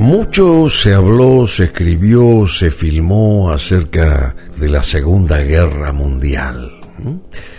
Mucho se habló, se escribió, se filmó acerca de la Segunda Guerra Mundial.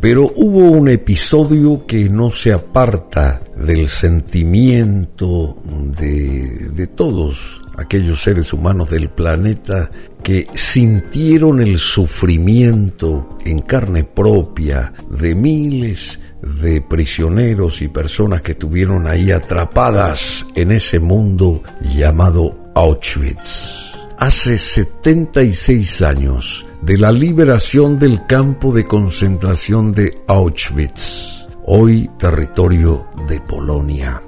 Pero hubo un episodio que no se aparta del sentimiento de, de todos aquellos seres humanos del planeta que sintieron el sufrimiento en carne propia de miles de prisioneros y personas que tuvieron ahí atrapadas en ese mundo llamado Auschwitz. Hace 76 años de la liberación del campo de concentración de Auschwitz, hoy territorio de Polonia.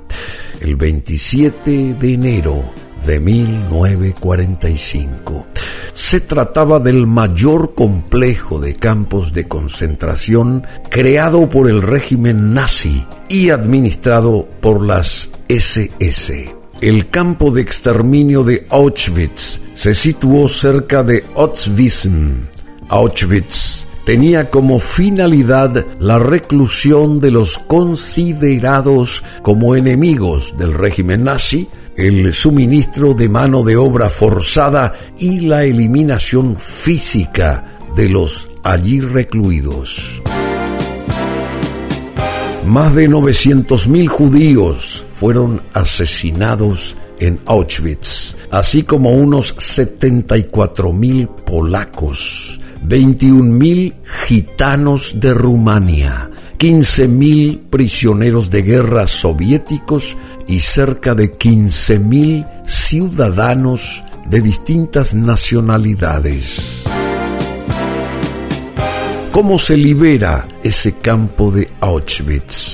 El 27 de enero de 1945. Se trataba del mayor complejo de campos de concentración creado por el régimen nazi y administrado por las SS. El campo de exterminio de Auschwitz se situó cerca de Auschwitz. Auschwitz tenía como finalidad la reclusión de los considerados como enemigos del régimen nazi el suministro de mano de obra forzada y la eliminación física de los allí recluidos. Más de 900.000 judíos fueron asesinados en Auschwitz, así como unos 74.000 polacos, 21.000 gitanos de Rumania, 15.000 prisioneros de guerra soviéticos y cerca de 15.000 ciudadanos de distintas nacionalidades. ¿Cómo se libera ese campo de Auschwitz?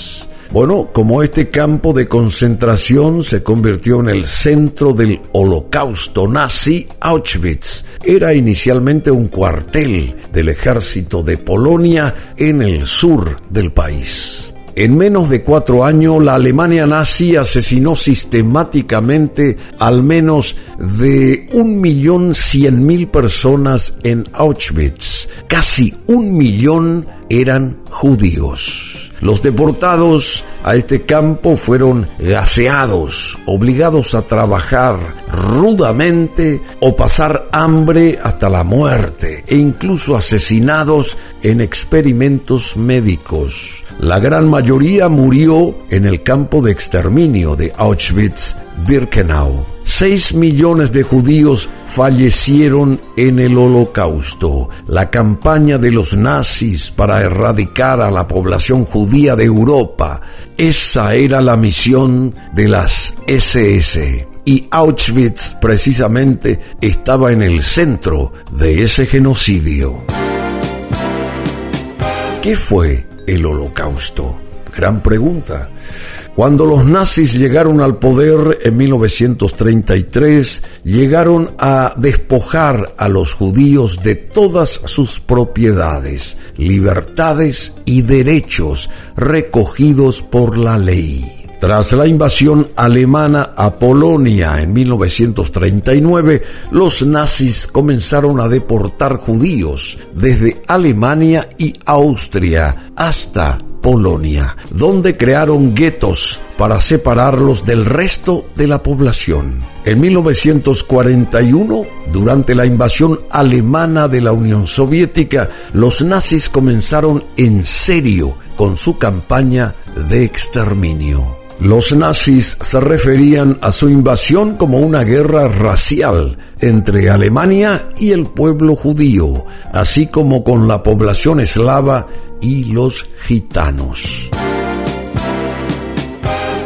Bueno, como este campo de concentración se convirtió en el centro del holocausto nazi, Auschwitz era inicialmente un cuartel del ejército de Polonia en el sur del país. En menos de cuatro años, la Alemania nazi asesinó sistemáticamente al menos de un millón cien mil personas en Auschwitz. Casi un millón eran judíos. Los deportados a este campo fueron gaseados, obligados a trabajar rudamente o pasar hambre hasta la muerte e incluso asesinados en experimentos médicos. La gran mayoría murió en el campo de exterminio de Auschwitz-Birkenau. Seis millones de judíos fallecieron en el holocausto. La campaña de los nazis para erradicar a la población judía de Europa. Esa era la misión de las SS. Y Auschwitz precisamente estaba en el centro de ese genocidio. ¿Qué fue el holocausto? Gran pregunta. Cuando los nazis llegaron al poder en 1933, llegaron a despojar a los judíos de todas sus propiedades, libertades y derechos recogidos por la ley. Tras la invasión alemana a Polonia en 1939, los nazis comenzaron a deportar judíos desde Alemania y Austria hasta Polonia, donde crearon guetos para separarlos del resto de la población. En 1941, durante la invasión alemana de la Unión Soviética, los nazis comenzaron en serio con su campaña de exterminio. Los nazis se referían a su invasión como una guerra racial entre Alemania y el pueblo judío, así como con la población eslava y los gitanos.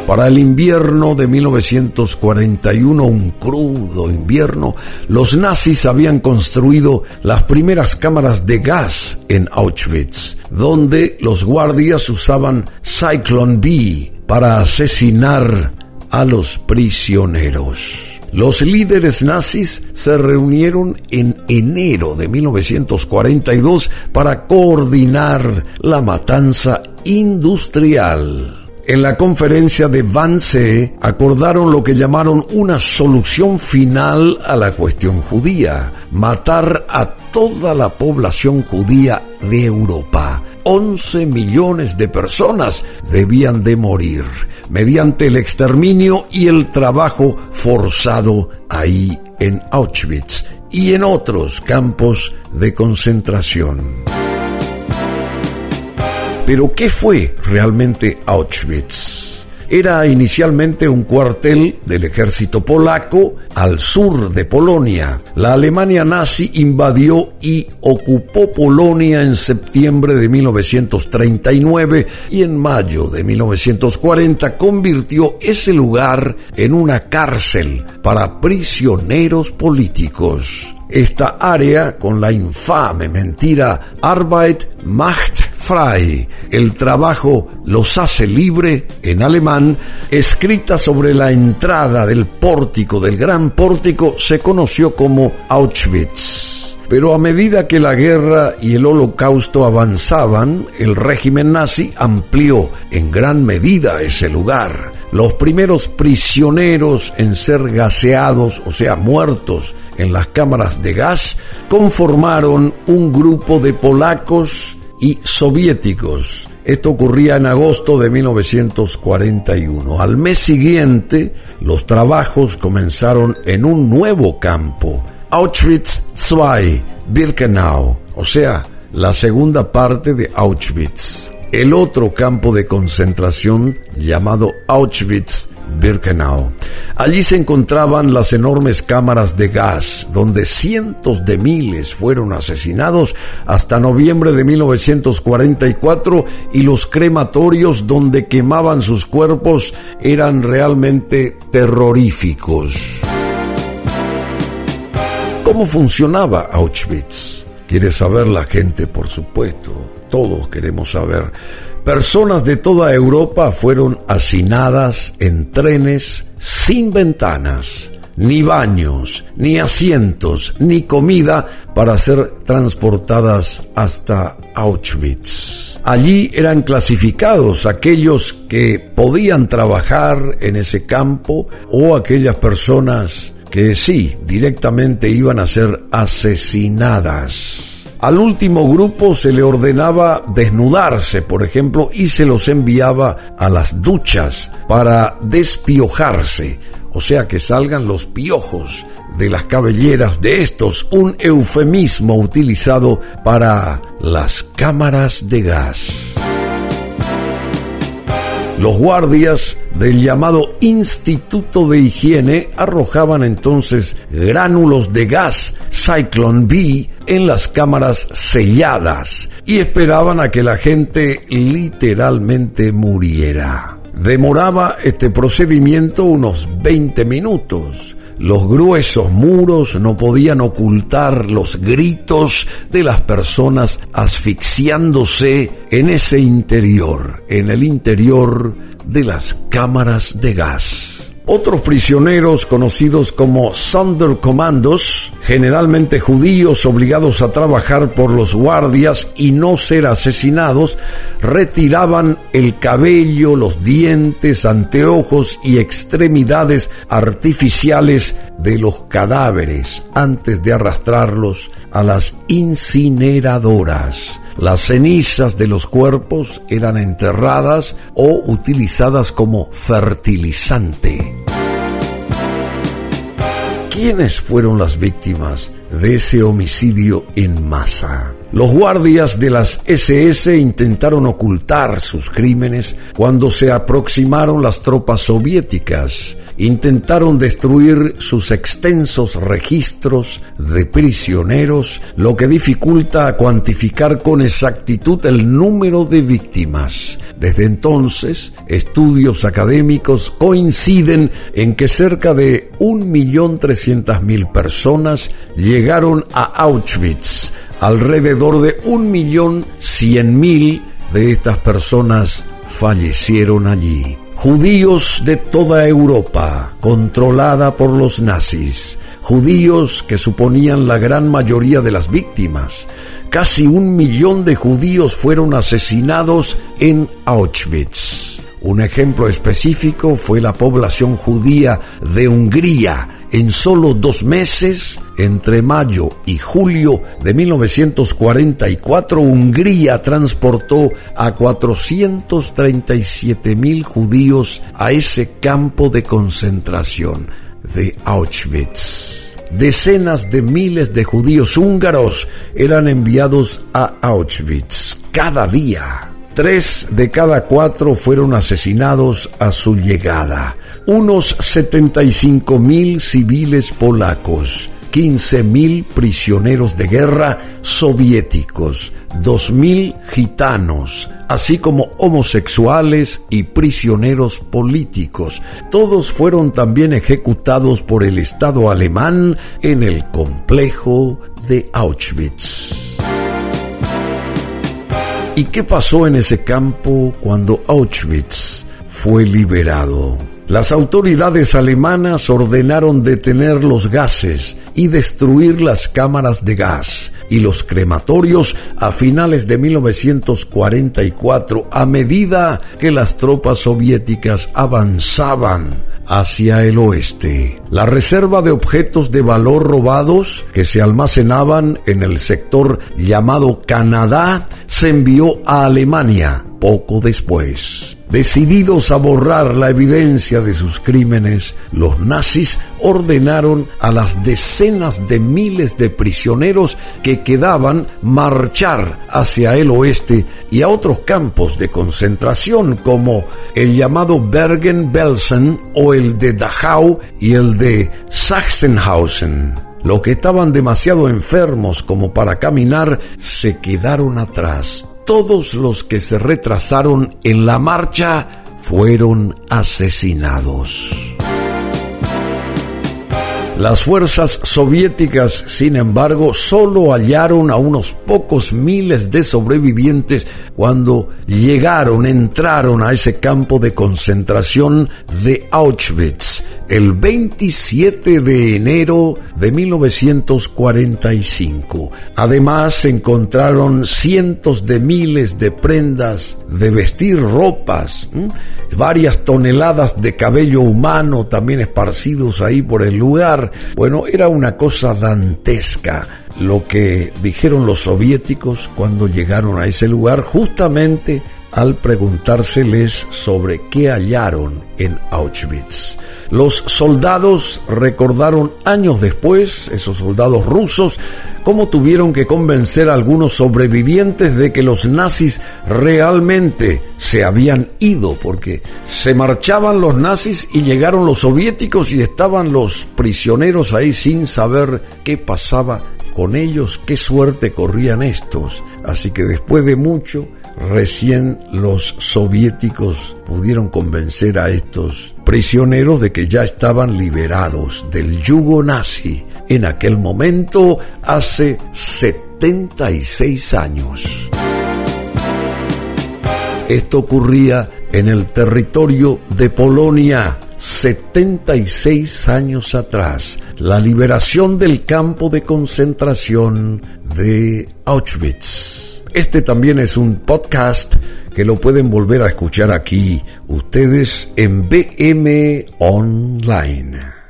Para el invierno de 1941, un crudo invierno, los nazis habían construido las primeras cámaras de gas en Auschwitz, donde los guardias usaban Cyclone B para asesinar a los prisioneros. Los líderes nazis se reunieron en enero de 1942 para coordinar la matanza industrial. En la conferencia de Wannsee acordaron lo que llamaron una solución final a la cuestión judía, matar a toda la población judía de Europa 11 millones de personas debían de morir mediante el exterminio y el trabajo forzado ahí en Auschwitz y en otros campos de concentración. Pero ¿qué fue realmente Auschwitz? Era inicialmente un cuartel del ejército polaco al sur de Polonia. La Alemania nazi invadió y ocupó Polonia en septiembre de 1939 y en mayo de 1940 convirtió ese lugar en una cárcel para prisioneros políticos esta área con la infame mentira Arbeit macht frei, el trabajo los hace libre en alemán, escrita sobre la entrada del pórtico, del gran pórtico, se conoció como Auschwitz. Pero a medida que la guerra y el holocausto avanzaban, el régimen nazi amplió en gran medida ese lugar. Los primeros prisioneros en ser gaseados, o sea, muertos en las cámaras de gas, conformaron un grupo de polacos y soviéticos. Esto ocurría en agosto de 1941. Al mes siguiente, los trabajos comenzaron en un nuevo campo, Auschwitz II, Birkenau, o sea, la segunda parte de Auschwitz. El otro campo de concentración llamado Auschwitz Birkenau. Allí se encontraban las enormes cámaras de gas, donde cientos de miles fueron asesinados hasta noviembre de 1944 y los crematorios donde quemaban sus cuerpos eran realmente terroríficos. ¿Cómo funcionaba Auschwitz? Quiere saber la gente, por supuesto. Todos queremos saber. Personas de toda Europa fueron hacinadas en trenes sin ventanas, ni baños, ni asientos, ni comida para ser transportadas hasta Auschwitz. Allí eran clasificados aquellos que podían trabajar en ese campo o aquellas personas que sí, directamente iban a ser asesinadas. Al último grupo se le ordenaba desnudarse, por ejemplo, y se los enviaba a las duchas para despiojarse, o sea que salgan los piojos de las cabelleras de estos, un eufemismo utilizado para las cámaras de gas. Los guardias del llamado Instituto de Higiene arrojaban entonces gránulos de gas Cyclone B en las cámaras selladas y esperaban a que la gente literalmente muriera. Demoraba este procedimiento unos 20 minutos los gruesos muros no podían ocultar los gritos de las personas asfixiándose en ese interior, en el interior de las cámaras de gas. Otros prisioneros conocidos como Sonderkommandos, generalmente judíos obligados a trabajar por los guardias y no ser asesinados, retiraban el cabello, los dientes, anteojos y extremidades artificiales de los cadáveres antes de arrastrarlos a las incineradoras. Las cenizas de los cuerpos eran enterradas o utilizadas como fertilizante. ¿Quiénes fueron las víctimas de ese homicidio en masa? Los guardias de las SS intentaron ocultar sus crímenes cuando se aproximaron las tropas soviéticas. Intentaron destruir sus extensos registros de prisioneros, lo que dificulta cuantificar con exactitud el número de víctimas. Desde entonces, estudios académicos coinciden en que cerca de 1.300.000 personas llegaron a Auschwitz Alrededor de un millón cien mil de estas personas fallecieron allí. Judíos de toda Europa, controlada por los nazis, judíos que suponían la gran mayoría de las víctimas. Casi un millón de judíos fueron asesinados en Auschwitz. Un ejemplo específico fue la población judía de Hungría, En solo dos meses, entre mayo y julio de 1944, Hungría transportó a 437 mil judíos a ese campo de concentración de Auschwitz. Decenas de miles de judíos húngaros eran enviados a Auschwitz cada día. Tres de cada cuatro fueron asesinados a su llegada. Unos 75 mil civiles polacos, 15 mil prisioneros de guerra soviéticos, 2 mil gitanos, así como homosexuales y prisioneros políticos. Todos fueron también ejecutados por el Estado alemán en el complejo de Auschwitz. ¿Y qué pasó en ese campo cuando Auschwitz fue liberado? Las autoridades alemanas ordenaron detener los gases y destruir las cámaras de gas y los crematorios a finales de 1944 a medida que las tropas soviéticas avanzaban hacia el oeste. La reserva de objetos de valor robados que se almacenaban en el sector llamado Canadá se envió a Alemania poco después. Decididos a borrar la evidencia de sus crímenes, los nazis ordenaron a las decenas de miles de prisioneros que quedaban marchar hacia el oeste y a otros campos de concentración como el llamado Bergen-Belsen o el de Dachau y el de Sachsenhausen. Los que estaban demasiado enfermos como para caminar se quedaron atrás todos los que se retrasaron en la marcha fueron asesinados. Las fuerzas soviéticas, sin embargo, solo hallaron a unos pocos miles de sobrevivientes cuando llegaron, entraron a ese campo de concentración de Auschwitz el 27 de enero de 1945. Además, encontraron cientos de miles de prendas de vestir, ropas, varias toneladas de cabello humano también esparcidos ahí por el lugar. Bueno, era una cosa dantesca lo que dijeron los soviéticos cuando llegaron a ese lugar justamente al preguntárseles sobre qué hallaron en Auschwitz. Los soldados recordaron años después, esos soldados rusos, cómo tuvieron que convencer a algunos sobrevivientes de que los nazis realmente se habían ido, porque se marchaban los nazis y llegaron los soviéticos y estaban los prisioneros ahí sin saber qué pasaba con ellos, qué suerte corrían estos. Así que después de mucho, recién los soviéticos pudieron convencer a estos prisioneros de que ya estaban liberados del yugo nazi en aquel momento hace 76 años. Esto ocurría en el territorio de Polonia 76 años atrás, la liberación del campo de concentración de Auschwitz. Este también es un podcast que lo pueden volver a escuchar aquí ustedes en BM Online.